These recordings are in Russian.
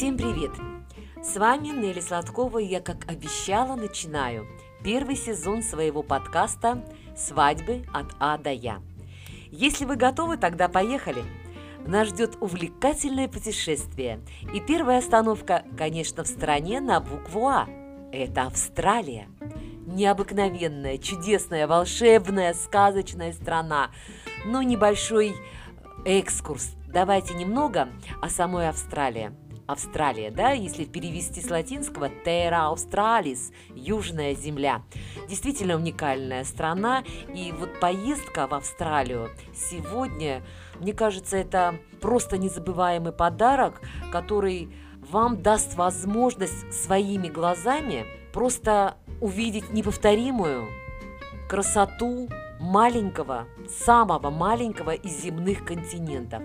Всем привет! С вами Нелли Сладкова, и я, как обещала, начинаю первый сезон своего подкаста «Свадьбы от А до Я». Если вы готовы, тогда поехали! Нас ждет увлекательное путешествие. И первая остановка, конечно, в стране на букву А. Это Австралия. Необыкновенная, чудесная, волшебная, сказочная страна. Но небольшой экскурс. Давайте немного о самой Австралии. Австралия, да, если перевести с латинского Terra Australis, Южная Земля. Действительно уникальная страна, и вот поездка в Австралию сегодня, мне кажется, это просто незабываемый подарок, который вам даст возможность своими глазами просто увидеть неповторимую красоту маленького, самого маленького из земных континентов.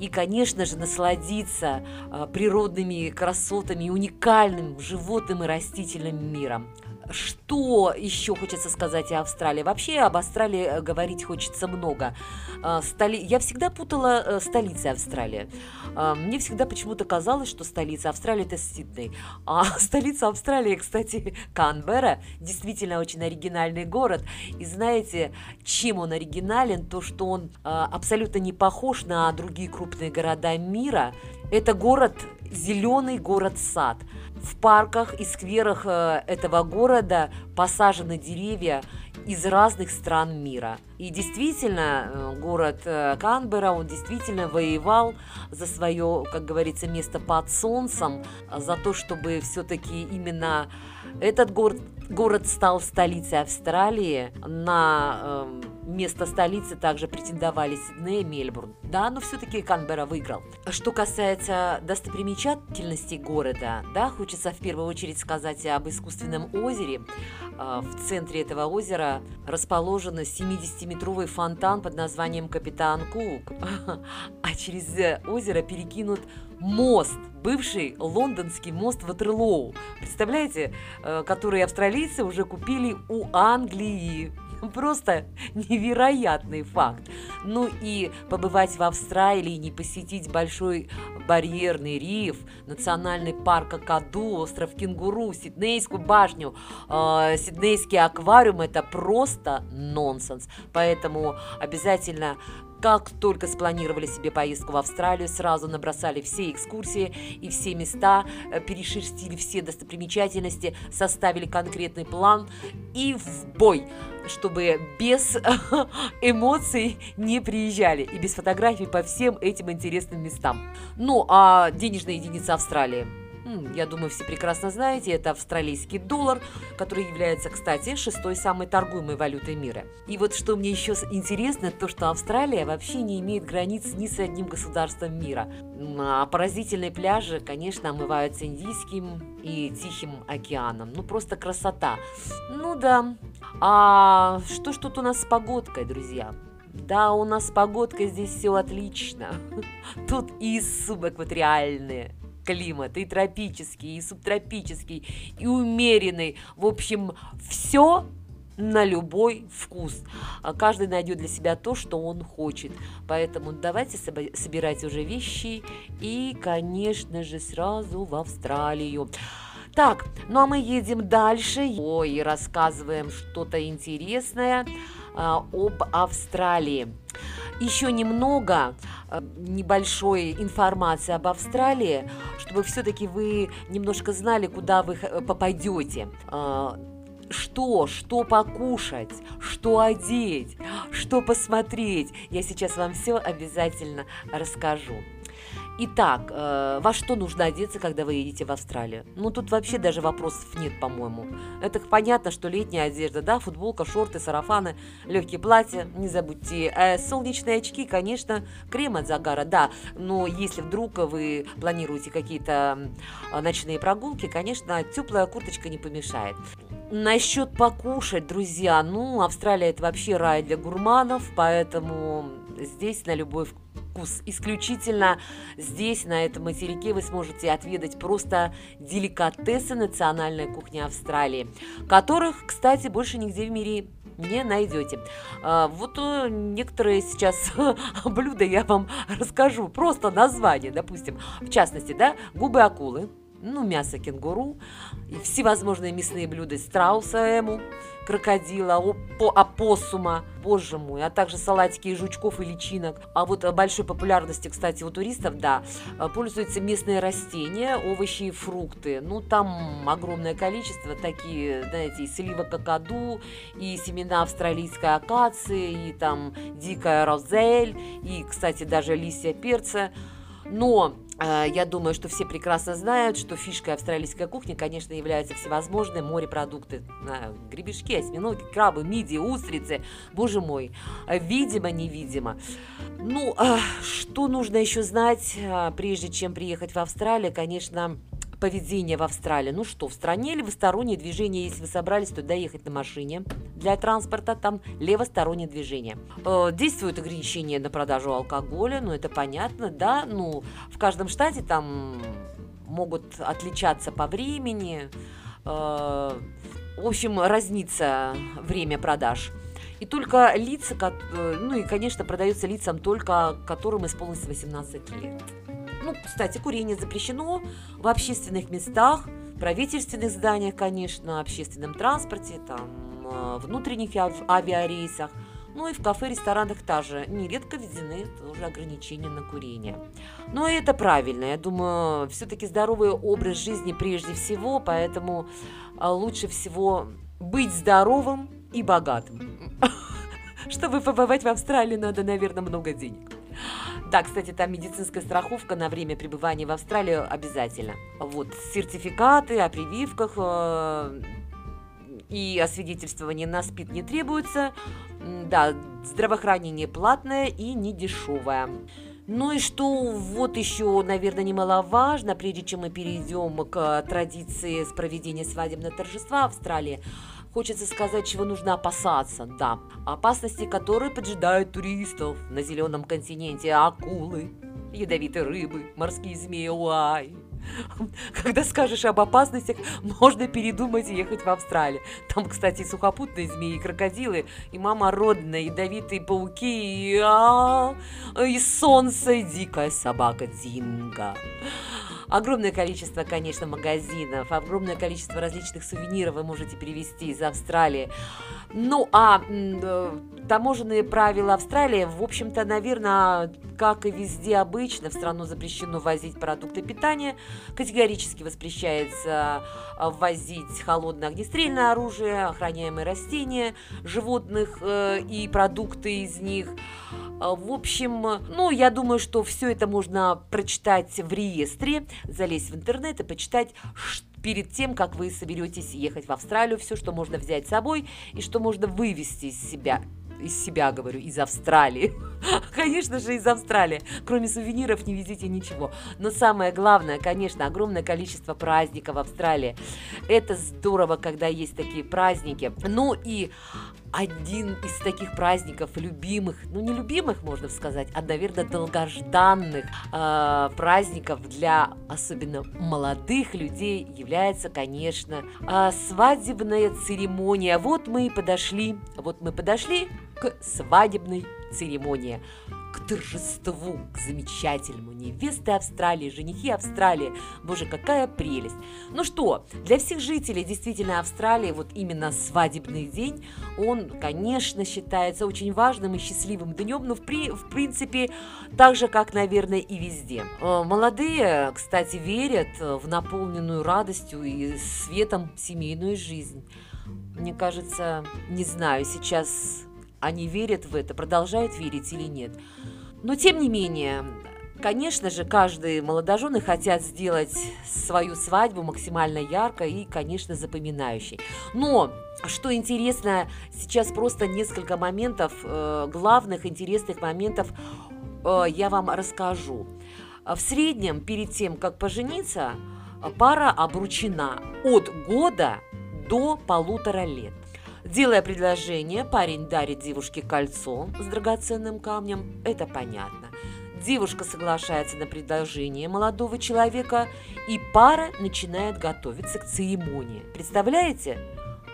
И, конечно же, насладиться э, природными красотами, уникальным животным и растительным миром. Что еще хочется сказать о Австралии? Вообще об Австралии э, говорить хочется много. А, столи... Я всегда путала э, столицы Австралии. А, мне всегда почему-то казалось, что столица Австралии это Сидней. А столица Австралии, кстати, Канберра. Действительно очень оригинальный город. И знаете, чем он оригинален? То, что он а, абсолютно не похож на другие крупные города мира. Это город, зеленый город-сад. В парках и скверах э, этого города посажены деревья из разных стран мира. И действительно, э, город э, Канберра, он действительно воевал за свое, как говорится, место под солнцем, за то, чтобы все-таки именно этот город, город стал столицей Австралии. На э, место столицы также претендовали Сидней и Мельбурн. Да, но все-таки Канберра выиграл. Что касается достопримечательностей города, да, хочется в первую очередь сказать об искусственном озере. А, в центре этого озера расположен 70-метровый фонтан под названием Капитан Кук. А через озеро перекинут мост, бывший лондонский мост Ватерлоу. Представляете, э, который австралийцы уже купили у Англии. Просто невероятный факт. Ну и побывать в Австралии, не посетить большой барьерный риф, национальный парк Акаду, остров Кенгуру, Сиднейскую башню, э, Сиднейский аквариум – это просто нонсенс. Поэтому обязательно как только спланировали себе поездку в Австралию, сразу набросали все экскурсии и все места, э, перешерстили все достопримечательности, составили конкретный план и в бой, чтобы без эмоций не приезжали и без фотографий по всем этим интересным местам. Ну, а денежная единица Австралии – я думаю, все прекрасно знаете, это австралийский доллар, который является, кстати, шестой самой торгуемой валютой мира. И вот что мне еще интересно, то что Австралия вообще не имеет границ ни с одним государством мира. А поразительные пляжи, конечно, омываются Индийским и Тихим океаном. Ну, просто красота. Ну да. А что ж тут у нас с погодкой, друзья? Да, у нас с погодкой здесь все отлично. Тут и субэкваториальные климат, и тропический, и субтропический, и умеренный. В общем, все на любой вкус. А каждый найдет для себя то, что он хочет. Поэтому давайте собирать уже вещи и, конечно же, сразу в Австралию. Так, ну а мы едем дальше. Ой, рассказываем что-то интересное а, об Австралии. Еще немного Э, небольшой информации об Австралии, чтобы все-таки вы немножко знали, куда вы э, попадете э, что, что покушать, что одеть, что посмотреть. Я сейчас вам все обязательно расскажу. Итак, э, во что нужно одеться, когда вы едете в Австралию? Ну, тут вообще даже вопросов нет, по-моему. Это понятно, что летняя одежда, да, футболка, шорты, сарафаны, легкие платья, не забудьте. Э, солнечные очки, конечно, крем от загара, да. Но если вдруг вы планируете какие-то ночные прогулки, конечно, теплая курточка не помешает. Насчет покушать, друзья, ну, Австралия это вообще рай для гурманов, поэтому здесь на любой вкус. Исключительно здесь, на этом материке, вы сможете отведать просто деликатесы национальной кухни Австралии, которых, кстати, больше нигде в мире не найдете. А, вот э, некоторые сейчас блюда я вам расскажу, просто название, допустим, в частности, да, губы акулы, ну, мясо кенгуру, и всевозможные мясные блюда страуса эму, крокодила, опоссума, боже мой, а также салатики из жучков и личинок. А вот большой популярности, кстати, у туристов, да, пользуются местные растения, овощи и фрукты. Ну, там огромное количество, такие, знаете, и слива какаду, и семена австралийской акации, и там дикая розель, и, кстати, даже листья перца. Но э, я думаю, что все прекрасно знают, что фишкой австралийской кухни, конечно, являются всевозможные морепродукты. Гребешки, осьминоги, крабы, мидии, устрицы. Боже мой, видимо-невидимо. Ну, э, что нужно еще знать, прежде чем приехать в Австралию? Конечно, поведение в Австралии. Ну что, в стране левостороннее движение, если вы собрались туда ехать на машине для транспорта, там левостороннее движение. Э, действуют ограничения на продажу алкоголя, ну это понятно, да, ну в каждом штате там могут отличаться по времени, э, в общем, разнится время продаж. И только лица, э, ну и, конечно, продается лицам только, которым исполнилось 18 лет. Ну, кстати, курение запрещено в общественных местах, правительственных зданиях, конечно, общественном транспорте, там, э, внутренних авиарейсах, ну и в кафе, ресторанах также нередко введены тоже ограничения на курение. Но это правильно, я думаю, все-таки здоровый образ жизни прежде всего, поэтому э, лучше всего быть здоровым и богатым. Чтобы побывать в Австралии, надо, наверное, много денег. Да, кстати, там медицинская страховка на время пребывания в Австралии обязательно. Вот, сертификаты о прививках э, и освидетельствование на СПИД не требуется. Да, здравоохранение платное и не дешевое. Ну и что вот еще, наверное, немаловажно, прежде чем мы перейдем к традиции с проведения свадебного торжества в Австралии, Хочется сказать, чего нужно опасаться, да. Опасности, которые поджидают туристов на зеленом континенте. Акулы, ядовитые рыбы, морские змеи, уай. Когда скажешь об опасностях, можно передумать ехать в Австралию. Там, кстати, сухопутные змеи, крокодилы, и мама родная, ядовитые пауки, и, а, и солнце, и дикая собака Динго. Огромное количество, конечно, магазинов, огромное количество различных сувениров вы можете перевести из Австралии. Ну, а э, таможенные правила. Австралии, в общем-то, наверное, как и везде обычно, в страну запрещено возить продукты питания, категорически воспрещается ввозить холодное огнестрельное оружие, охраняемые растения, животных э, и продукты из них. В общем, ну, я думаю, что все это можно прочитать в реестре залезть в интернет и почитать, перед тем, как вы соберетесь ехать в Австралию, все, что можно взять с собой и что можно вывести из себя из себя говорю, из Австралии. Конечно же, из Австралии. Кроме сувениров не везите ничего. Но самое главное, конечно, огромное количество праздников в Австралии. Это здорово, когда есть такие праздники. Ну и один из таких праздников любимых, ну не любимых, можно сказать, а, наверное, долгожданных э, праздников для особенно молодых людей является, конечно, э, свадебная церемония. Вот мы и подошли, вот мы подошли к свадебной церемонии к торжеству, к замечательному. Невесты Австралии, женихи Австралии. Боже, какая прелесть. Ну что, для всех жителей действительно Австралии вот именно свадебный день, он, конечно, считается очень важным и счастливым днем, но в, при, в принципе так же, как, наверное, и везде. Э, молодые, кстати, верят в наполненную радостью и светом семейную жизнь. Мне кажется, не знаю, сейчас они верят в это, продолжают верить или нет. Но тем не менее, конечно же, каждый молодожены хотят сделать свою свадьбу максимально яркой и, конечно, запоминающей. Но что интересно, сейчас просто несколько моментов, э, главных интересных моментов э, я вам расскажу. В среднем, перед тем, как пожениться, пара обручена от года до полутора лет. Делая предложение, парень дарит девушке кольцо с драгоценным камнем, это понятно. Девушка соглашается на предложение молодого человека, и пара начинает готовиться к церемонии. Представляете?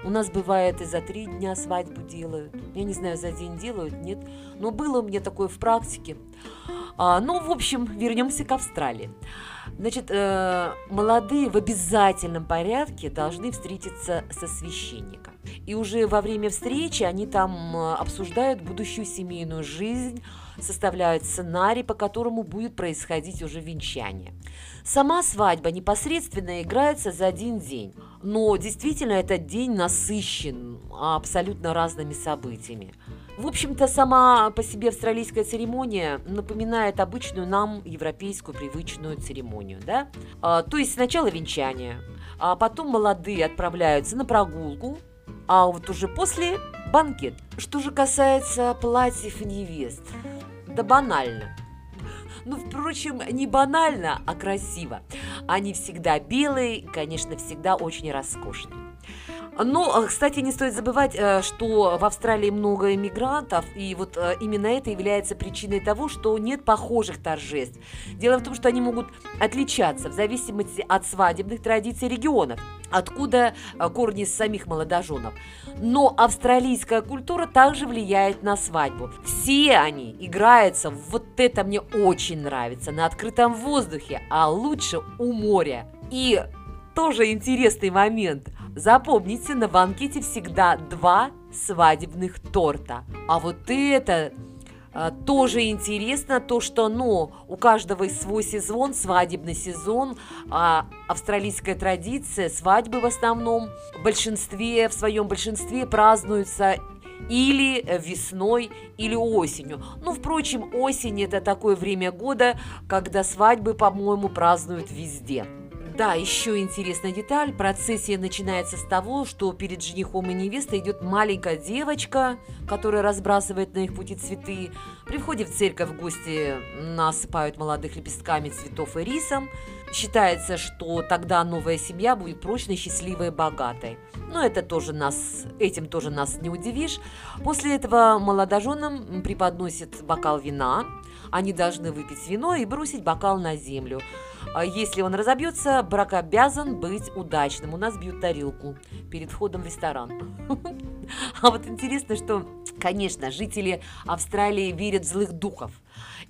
У нас бывает и за три дня свадьбу делают. Я не знаю, за день делают, нет. Но было у меня такое в практике. А, ну, в общем, вернемся к Австралии. Значит, э, молодые в обязательном порядке должны встретиться со священником. И уже во время встречи они там э, обсуждают будущую семейную жизнь, составляют сценарий, по которому будет происходить уже венчание. Сама свадьба непосредственно играется за один день, но действительно этот день насыщен абсолютно разными событиями. В общем-то, сама по себе австралийская церемония напоминает обычную нам европейскую привычную церемонию, да? А, то есть сначала венчание, а потом молодые отправляются на прогулку, а вот уже после банкет. Что же касается платьев невест, да банально. Ну, впрочем, не банально, а красиво. Они всегда белые, конечно, всегда очень роскошные. Но, э, кстати, не стоит забывать, э, что в Австралии много иммигрантов, и вот э, именно это является причиной того, что нет похожих торжеств. Дело в том, что они могут отличаться в зависимости от свадебных традиций регионов, откуда корни самих молодоженов. Но австралийская культура также влияет на свадьбу. Все они играются, вот это мне очень нравится, на открытом воздухе, а лучше у моря. И тоже интересный момент – Запомните, на банкете всегда два свадебных торта. А вот это а, тоже интересно, то, что, ну, у каждого свой сезон, свадебный сезон, а австралийская традиция, свадьбы в основном, в большинстве, в своем большинстве празднуются или весной, или осенью. Ну, впрочем, осень – это такое время года, когда свадьбы, по-моему, празднуют везде. Да, еще интересная деталь. Процессия начинается с того, что перед женихом и невестой идет маленькая девочка, которая разбрасывает на их пути цветы. При входе в церковь гости насыпают молодых лепестками цветов и рисом. Считается, что тогда новая семья будет прочной, счастливой и богатой. Но это тоже нас, этим тоже нас не удивишь. После этого молодоженам преподносят бокал вина. Они должны выпить вино и бросить бокал на землю. А если он разобьется, брак обязан быть удачным. У нас бьют тарелку перед входом в ресторан. А вот интересно, что, конечно, жители Австралии верят в злых духов.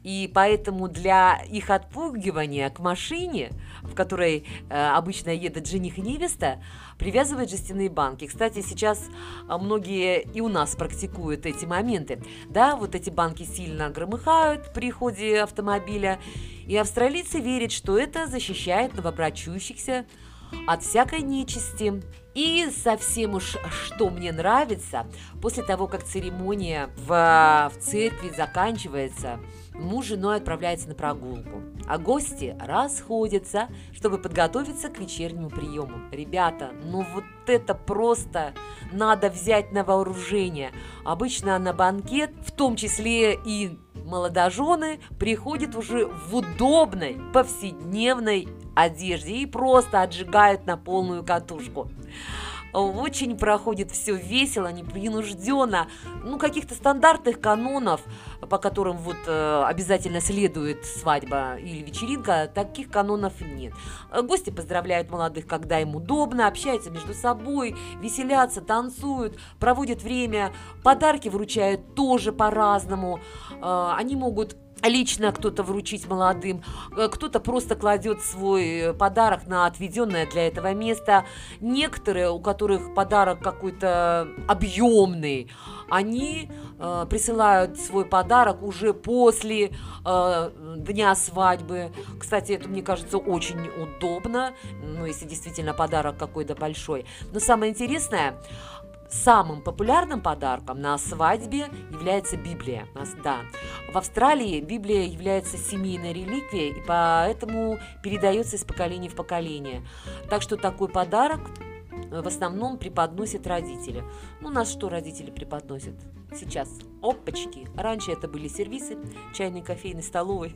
И поэтому для их отпугивания к машине, в которой э, обычно едут жених и невеста, привязывают жестяные банки. Кстати, сейчас э, многие и у нас практикуют эти моменты. Да, вот эти банки сильно громыхают при ходе автомобиля, и австралийцы верят, что это защищает новобрачующихся от всякой нечисти. И совсем уж что мне нравится, после того, как церемония в, в церкви заканчивается, муж с женой отправляется на прогулку, а гости расходятся, чтобы подготовиться к вечернему приему. Ребята, ну вот это просто надо взять на вооружение. Обычно на банкет, в том числе и молодожены, приходят уже в удобной повседневной одежде и просто отжигают на полную катушку. Очень проходит все весело, непринужденно. Ну, каких-то стандартных канонов, по которым вот э, обязательно следует свадьба или вечеринка, таких канонов нет. Гости поздравляют молодых, когда им удобно, общаются между собой, веселятся, танцуют, проводят время, подарки вручают тоже по-разному. Э, они могут лично кто-то вручить молодым, э, кто-то просто кладет свой э, подарок на отведенное для этого место. Некоторые, у которых подарок какой-то объемный, они э, присылают свой подарок уже после э, дня свадьбы. Кстати, это, мне кажется, очень удобно, ну, если действительно подарок какой-то большой. Но самое интересное, Самым популярным подарком на свадьбе является Библия. Да. В Австралии Библия является семейной реликвией, и поэтому передается из поколения в поколение. Так что такой подарок в основном преподносят родители. Ну, нас что родители преподносят? Сейчас. Опачки. Раньше это были сервисы, чайный, кофейный, столовый.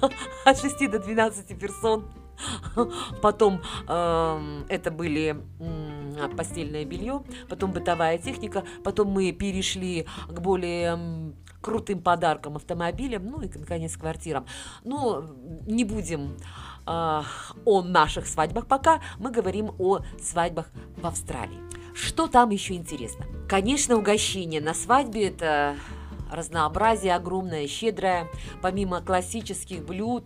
От 6 до 12 персон. Потом э, это были э, постельное белье, потом бытовая техника, потом мы перешли к более крутым подаркам, автомобилям, ну и, наконец, квартирам. Но не будем э, о наших свадьбах пока, мы говорим о свадьбах в Австралии. Что там еще интересно? Конечно, угощение на свадьбе – это разнообразие огромное, щедрое. Помимо классических блюд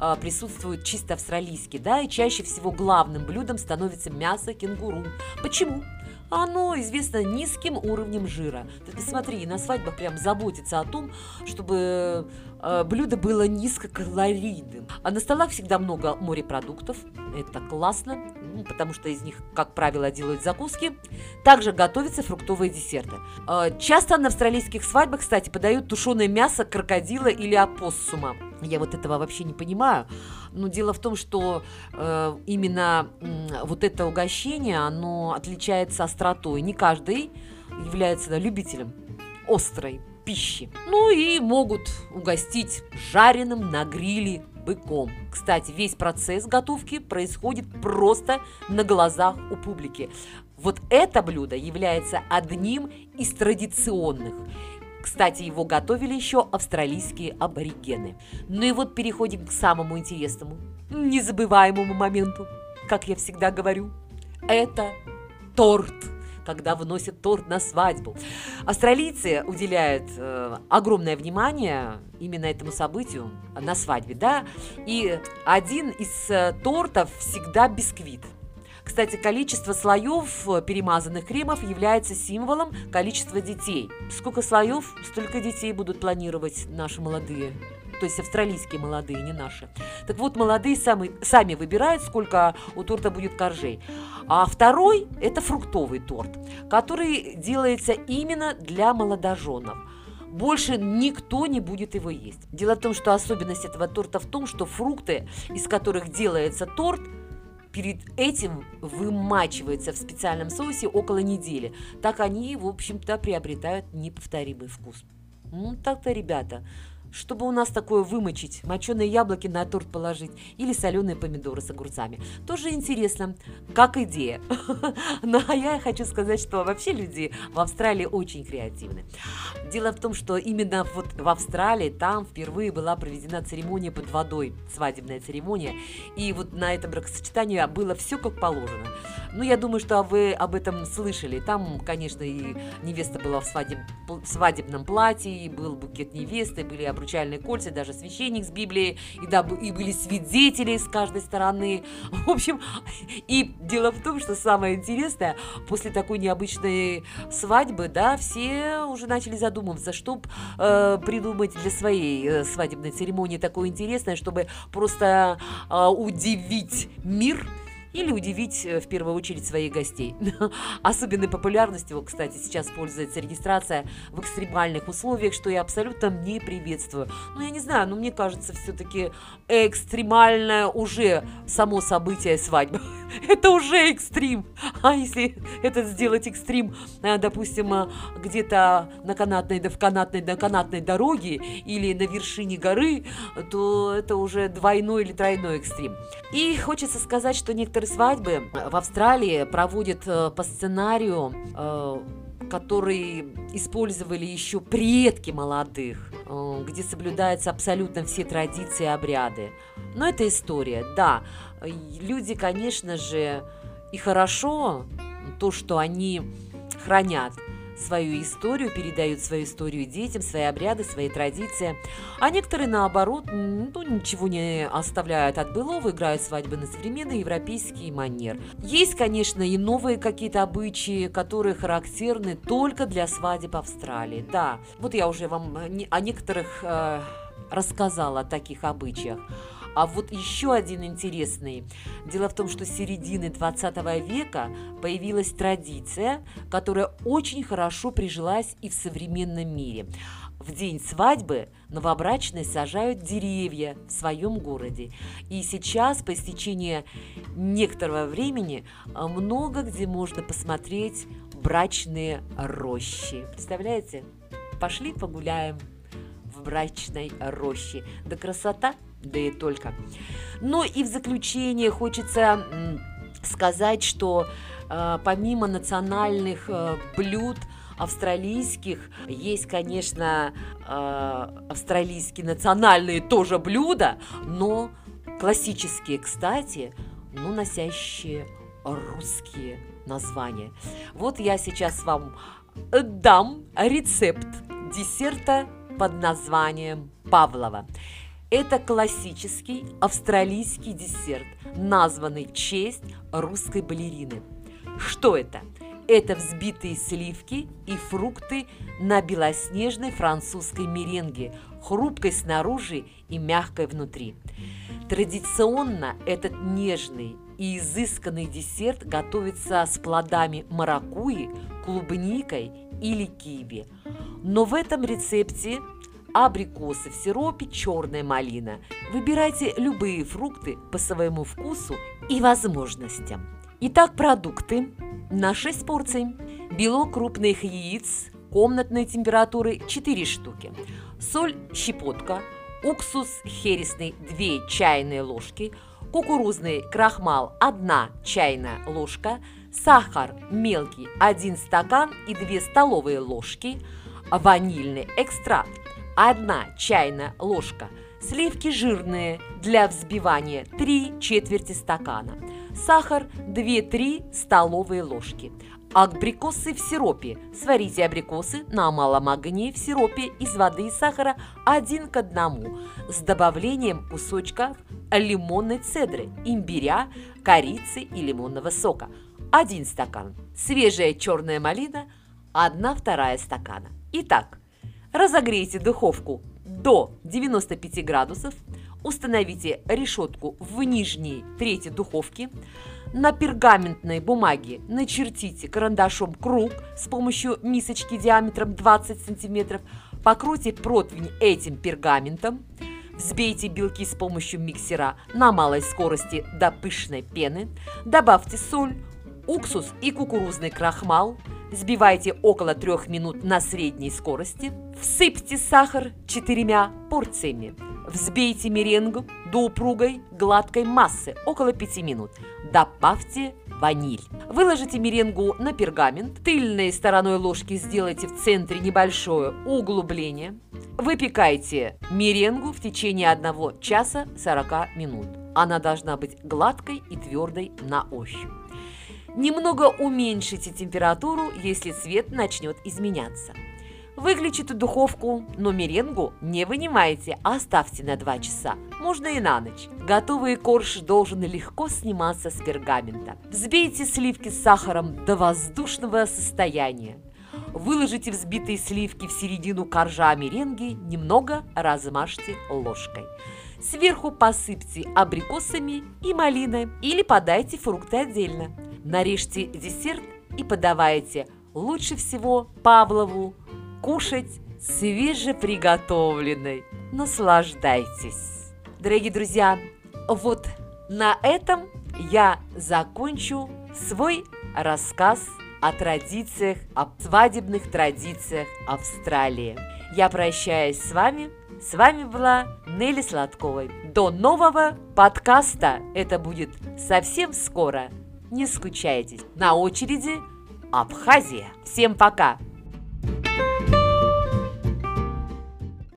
э, присутствуют чисто австралийские, да, и чаще всего главным блюдом становится мясо кенгуру. Почему? оно известно низким уровнем жира. Ты посмотри, на свадьбах прям заботится о том, чтобы блюдо было низкокалорийным. А на столах всегда много морепродуктов. Это классно, потому что из них, как правило, делают закуски. Также готовятся фруктовые десерты. Э, часто на австралийских свадьбах, кстати, подают тушеное мясо крокодила или опоссума. Я вот этого вообще не понимаю. Но дело в том, что э, именно э, вот это угощение, оно отличается остротой. Не каждый является да, любителем острой пищи. Ну и могут угостить жареным на гриле быком. Кстати, весь процесс готовки происходит просто на глазах у публики. Вот это блюдо является одним из традиционных. Кстати, его готовили еще австралийские аборигены. Ну и вот переходим к самому интересному, незабываемому моменту, как я всегда говорю. Это торт когда выносят торт на свадьбу. Австралийцы уделяют э, огромное внимание именно этому событию на свадьбе, да, и один из э, тортов всегда бисквит. Кстати, количество слоев э, перемазанных кремов является символом количества детей. Сколько слоев, столько детей будут планировать наши молодые то есть австралийские молодые, не наши. Так вот, молодые сами, сами выбирают, сколько у торта будет коржей. А второй – это фруктовый торт, который делается именно для молодоженов. Больше никто не будет его есть. Дело в том, что особенность этого торта в том, что фрукты, из которых делается торт – перед этим вымачивается в специальном соусе около недели. Так они, в общем-то, приобретают неповторимый вкус. Ну, так-то, ребята, чтобы у нас такое вымочить, моченые яблоки на торт положить или соленые помидоры с огурцами. Тоже интересно, как идея. Но ну, я хочу сказать, что вообще люди в Австралии очень креативны. Дело в том, что именно вот в Австралии там впервые была проведена церемония под водой, свадебная церемония, и вот на это бракосочетание было все как положено. Ну, я думаю, что вы об этом слышали. Там, конечно, и невеста была в, свадеб... свадебном платье, и был букет невесты, были обручения обручальные кольца, даже священник с Библией, и, да, и были свидетели с каждой стороны. В общем, и дело в том, что самое интересное, после такой необычной свадьбы, да, все уже начали задумываться, что э, придумать для своей э, свадебной церемонии такое интересное, чтобы просто э, удивить мир – или удивить э, в первую очередь своих гостей. Особенной популярностью, кстати, сейчас пользуется регистрация в экстремальных условиях, что я абсолютно не приветствую. Ну, я не знаю, но мне кажется, все-таки экстремальное уже само событие свадьбы. это уже экстрим. А если это сделать экстрим, э, допустим, э, где-то на канатной, да в канатной, на канатной дороге или на вершине горы, то это уже двойной или тройной экстрим. И хочется сказать, что некоторые свадьбы в Австралии проводят э, по сценарию который использовали еще предки молодых, где соблюдаются абсолютно все традиции и обряды. Но это история, да. Люди, конечно же, и хорошо то, что они хранят свою историю, передают свою историю детям, свои обряды, свои традиции. А некоторые, наоборот, ну, ничего не оставляют от былого, играют свадьбы на современный европейский манер. Есть, конечно, и новые какие-то обычаи, которые характерны только для свадеб Австралии. Да, вот я уже вам о некоторых э, рассказала о таких обычаях. А вот еще один интересный. Дело в том, что с середины 20 века появилась традиция, которая очень хорошо прижилась и в современном мире. В день свадьбы новобрачные сажают деревья в своем городе. И сейчас, по истечении некоторого времени, много где можно посмотреть брачные рощи. Представляете? Пошли погуляем в брачной роще. Да красота да и только. Ну и в заключение хочется сказать, что э, помимо национальных э, блюд, австралийских. Есть, конечно, э, австралийские национальные тоже блюда, но классические, кстати, но носящие русские названия. Вот я сейчас вам дам рецепт десерта под названием Павлова. Это классический австралийский десерт, названный в честь русской балерины. Что это? Это взбитые сливки и фрукты на белоснежной французской меренге, хрупкой снаружи и мягкой внутри. Традиционно этот нежный и изысканный десерт готовится с плодами маракуи, клубникой или киви. Но в этом рецепте абрикосы в сиропе, черная малина. Выбирайте любые фрукты по своему вкусу и возможностям. Итак, продукты на 6 порций. Белок крупных яиц комнатной температуры 4 штуки. Соль щепотка, уксус хересный 2 чайные ложки, кукурузный крахмал 1 чайная ложка, сахар мелкий 1 стакан и 2 столовые ложки, ванильный экстракт 1 чайная ложка, сливки жирные для взбивания 3 четверти стакана, сахар 2-3 столовые ложки, Абрикосы в сиропе. Сварите абрикосы на малом огне в сиропе из воды и сахара один к одному с добавлением кусочка лимонной цедры, имбиря, корицы и лимонного сока. Один стакан. Свежая черная малина – одна вторая стакана. Итак, разогрейте духовку до 95 градусов, установите решетку в нижней трети духовки, на пергаментной бумаге начертите карандашом круг с помощью мисочки диаметром 20 см, покройте противень этим пергаментом, взбейте белки с помощью миксера на малой скорости до пышной пены, добавьте соль, уксус и кукурузный крахмал, взбивайте около 3 минут на средней скорости, всыпьте сахар четырьмя порциями, Взбейте меренгу до упругой гладкой массы около 5 минут. Добавьте ваниль. Выложите меренгу на пергамент. Тыльной стороной ложки сделайте в центре небольшое углубление. Выпекайте меренгу в течение 1 часа 40 минут. Она должна быть гладкой и твердой на ощупь. Немного уменьшите температуру, если цвет начнет изменяться. Выключите духовку, но меренгу не вынимайте, а оставьте на 2 часа. Можно и на ночь. Готовый корж должен легко сниматься с пергамента. Взбейте сливки с сахаром до воздушного состояния. Выложите взбитые сливки в середину коржа меренги, немного размажьте ложкой. Сверху посыпьте абрикосами и малиной или подайте фрукты отдельно. Нарежьте десерт и подавайте лучше всего Павлову кушать свежеприготовленной. Наслаждайтесь! Дорогие друзья, вот на этом я закончу свой рассказ о традициях, о свадебных традициях Австралии. Я прощаюсь с вами. С вами была Нелли Сладковой. До нового подкаста. Это будет совсем скоро. Не скучайте. На очереди Абхазия. Всем пока! thank you